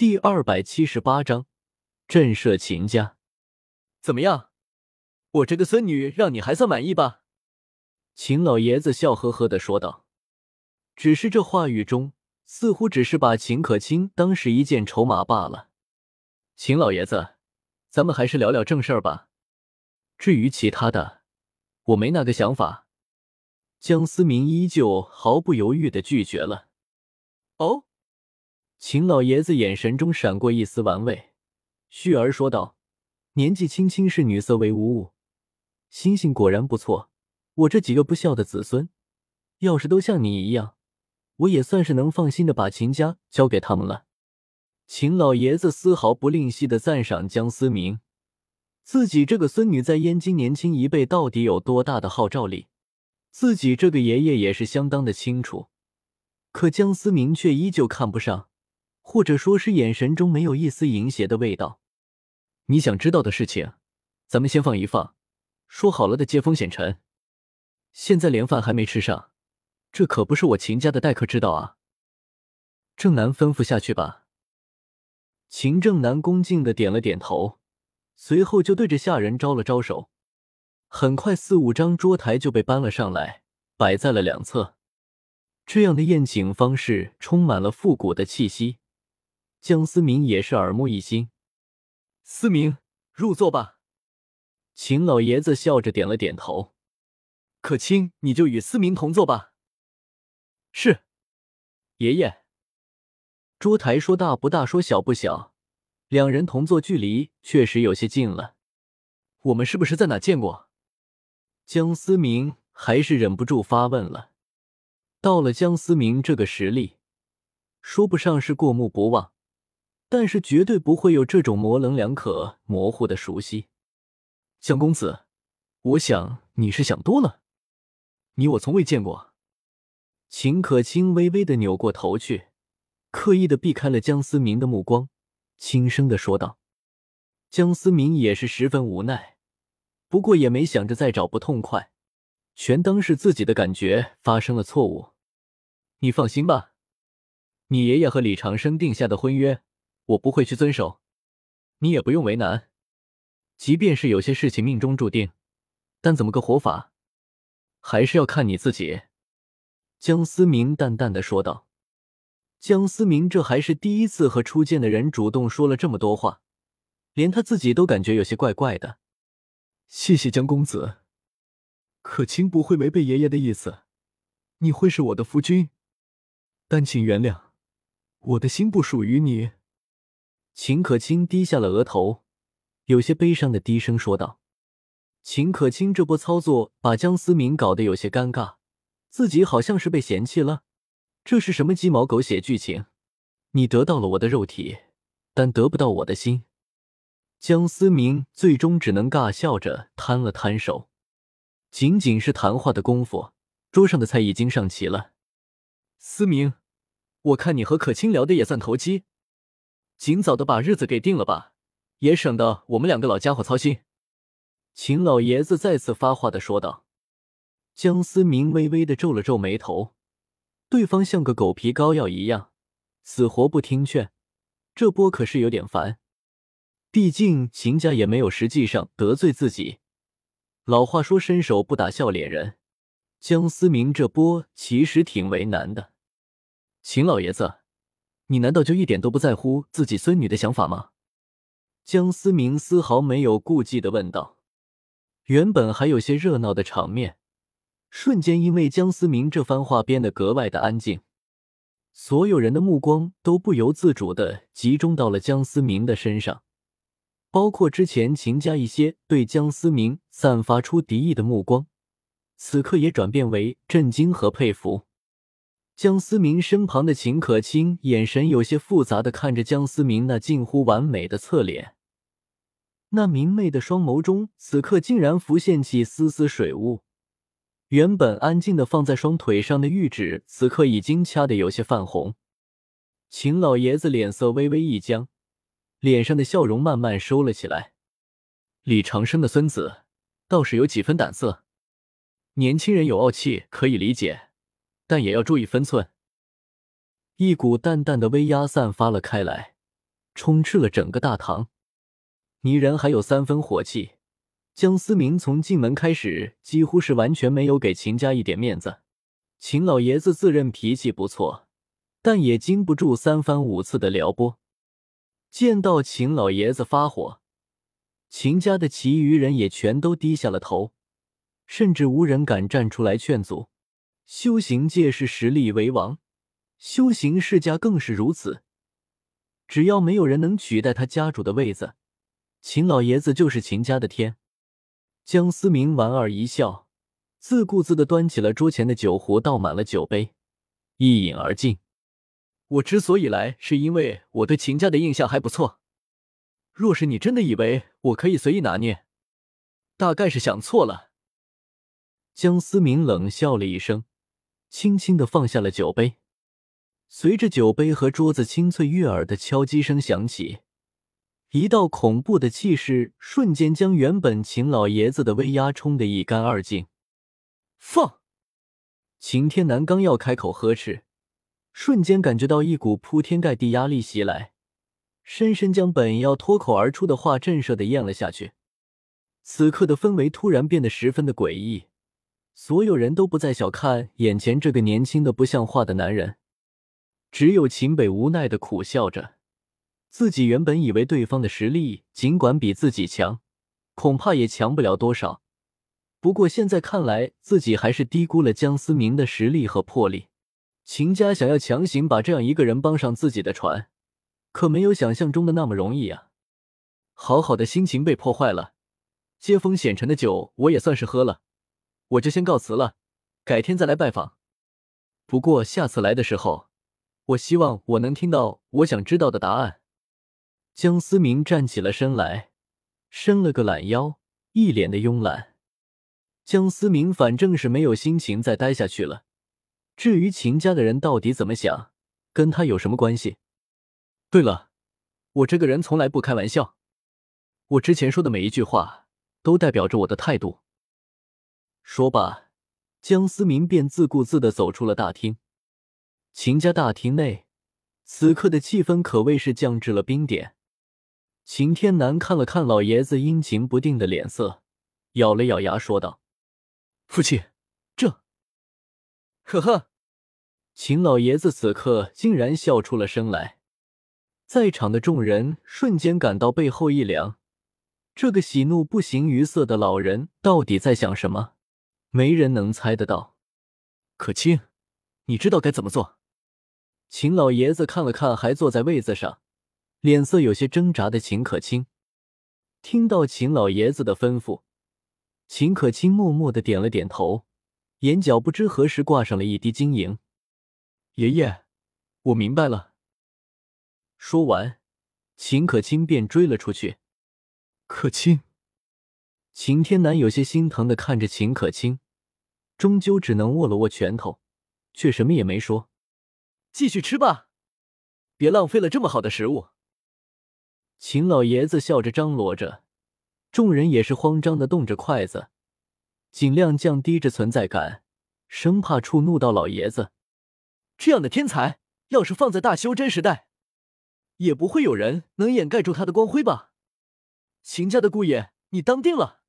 第二百七十八章震慑秦家。怎么样，我这个孙女让你还算满意吧？秦老爷子笑呵呵的说道。只是这话语中，似乎只是把秦可卿当是一件筹码罢了。秦老爷子，咱们还是聊聊正事儿吧。至于其他的，我没那个想法。江思明依旧毫不犹豫的拒绝了。哦，秦老爷子眼神中闪过一丝玩味，旭儿说道：“年纪轻轻视女色为无物，心性果然不错。我这几个不孝的子孙，要是都像你一样，我也算是能放心的把秦家交给他们了。”秦老爷子丝毫不吝惜的赞赏江思明，自己这个孙女在燕京年轻一辈到底有多大的号召力。自己这个爷爷也是相当的清楚，可江思明却依旧看不上，或者说是眼神中没有一丝淫邪的味道。你想知道的事情，咱们先放一放。说好了的接风洗尘，现在连饭还没吃上，这可不是我秦家的待客之道啊！正南吩咐下去吧。秦正南恭敬的点了点头，随后就对着下人招了招手。很快，四五张桌台就被搬了上来，摆在了两侧。这样的宴请方式充满了复古的气息。江思明也是耳目一新。思明，入座吧。秦老爷子笑着点了点头。可卿，你就与思明同坐吧。是，爷爷。桌台说大不大，说小不小，两人同坐距离确实有些近了。我们是不是在哪见过？江思明还是忍不住发问了。到了江思明这个实力，说不上是过目不忘，但是绝对不会有这种模棱两可、模糊的熟悉。江公子，我想你是想多了。你我从未见过。秦可卿微微的扭过头去，刻意的避开了江思明的目光，轻声的说道。江思明也是十分无奈。不过也没想着再找不痛快，全当是自己的感觉发生了错误。你放心吧，你爷爷和李长生定下的婚约，我不会去遵守，你也不用为难。即便是有些事情命中注定，但怎么个活法，还是要看你自己。”江思明淡淡的说道。江思明这还是第一次和初见的人主动说了这么多话，连他自己都感觉有些怪怪的。谢谢江公子，可卿不会违背爷爷的意思，你会是我的夫君。但请原谅，我的心不属于你。秦可卿低下了额头，有些悲伤的低声说道：“秦可卿这波操作把江思明搞得有些尴尬，自己好像是被嫌弃了。这是什么鸡毛狗血剧情？你得到了我的肉体，但得不到我的心。”江思明最终只能尬笑着摊了摊手。仅仅是谈话的功夫，桌上的菜已经上齐了。思明，我看你和可卿聊的也算投机，尽早的把日子给定了吧，也省得我们两个老家伙操心。秦老爷子再次发话的说道。江思明微微的皱了皱眉头，对方像个狗皮膏药一样，死活不听劝，这波可是有点烦。毕竟秦家也没有实际上得罪自己。老话说“伸手不打笑脸人”，江思明这波其实挺为难的。秦老爷子，你难道就一点都不在乎自己孙女的想法吗？江思明丝毫没有顾忌的问道。原本还有些热闹的场面，瞬间因为江思明这番话变得格外的安静。所有人的目光都不由自主的集中到了江思明的身上。包括之前秦家一些对江思明散发出敌意的目光，此刻也转变为震惊和佩服。江思明身旁的秦可卿眼神有些复杂的看着江思明那近乎完美的侧脸，那明媚的双眸中此刻竟然浮现起丝丝水雾。原本安静的放在双腿上的玉指，此刻已经掐得有些泛红。秦老爷子脸色微微一僵。脸上的笑容慢慢收了起来。李长生的孙子倒是有几分胆色。年轻人有傲气可以理解，但也要注意分寸。一股淡淡的威压散发了开来，充斥了整个大堂。泥人还有三分火气，江思明从进门开始几乎是完全没有给秦家一点面子。秦老爷子自认脾气不错，但也经不住三番五次的撩拨。见到秦老爷子发火，秦家的其余人也全都低下了头，甚至无人敢站出来劝阻。修行界是实力为王，修行世家更是如此。只要没有人能取代他家主的位子，秦老爷子就是秦家的天。江思明莞尔一笑。自顾自的端起了桌前的酒壶，倒满了酒杯，一饮而尽。我之所以来，是因为我对秦家的印象还不错。若是你真的以为我可以随意拿捏，大概是想错了。江思明冷笑了一声，轻轻的放下了酒杯。随着酒杯和桌子清脆悦耳的敲击声响起，一道恐怖的气势瞬间将原本秦老爷子的威压冲得一干二净。放！秦天南刚要开口呵斥，瞬间感觉到一股铺天盖地压力袭来，深深将本要脱口而出的话震慑的咽了下去。此刻的氛围突然变得十分的诡异，所有人都不再小看眼前这个年轻的不像话的男人，只有秦北无奈的苦笑着，自己原本以为对方的实力尽管比自己强，恐怕也强不了多少。不过现在看来，自己还是低估了江思明的实力和魄力。秦家想要强行把这样一个人帮上自己的船，可没有想象中的那么容易啊！好好的心情被破坏了，接风洗尘的酒我也算是喝了，我就先告辞了，改天再来拜访。不过下次来的时候，我希望我能听到我想知道的答案。江思明站起了身来，伸了个懒腰，一脸的慵懒。江思明反正是没有心情再待下去了。至于秦家的人到底怎么想，跟他有什么关系？对了，我这个人从来不开玩笑，我之前说的每一句话都代表着我的态度。说罢，江思明便自顾自的走出了大厅。秦家大厅内，此刻的气氛可谓是降至了冰点。秦天南看了看老爷子阴晴不定的脸色，咬了咬牙，说道。父亲，这，呵呵，秦老爷子此刻竟然笑出了声来，在场的众人瞬间感到背后一凉。这个喜怒不形于色的老人到底在想什么？没人能猜得到。可卿，你知道该怎么做？秦老爷子看了看还坐在位子上，脸色有些挣扎的秦可卿，听到秦老爷子的吩咐。秦可卿默默的点了点头，眼角不知何时挂上了一滴晶莹。爷爷，我明白了。说完，秦可卿便追了出去。可卿，秦天南有些心疼的看着秦可卿，终究只能握了握拳头，却什么也没说。继续吃吧，别浪费了这么好的食物。秦老爷子笑着张罗着。众人也是慌张的动着筷子，尽量降低着存在感，生怕触怒到老爷子。这样的天才，要是放在大修真时代，也不会有人能掩盖住他的光辉吧？秦家的姑爷，你当定了。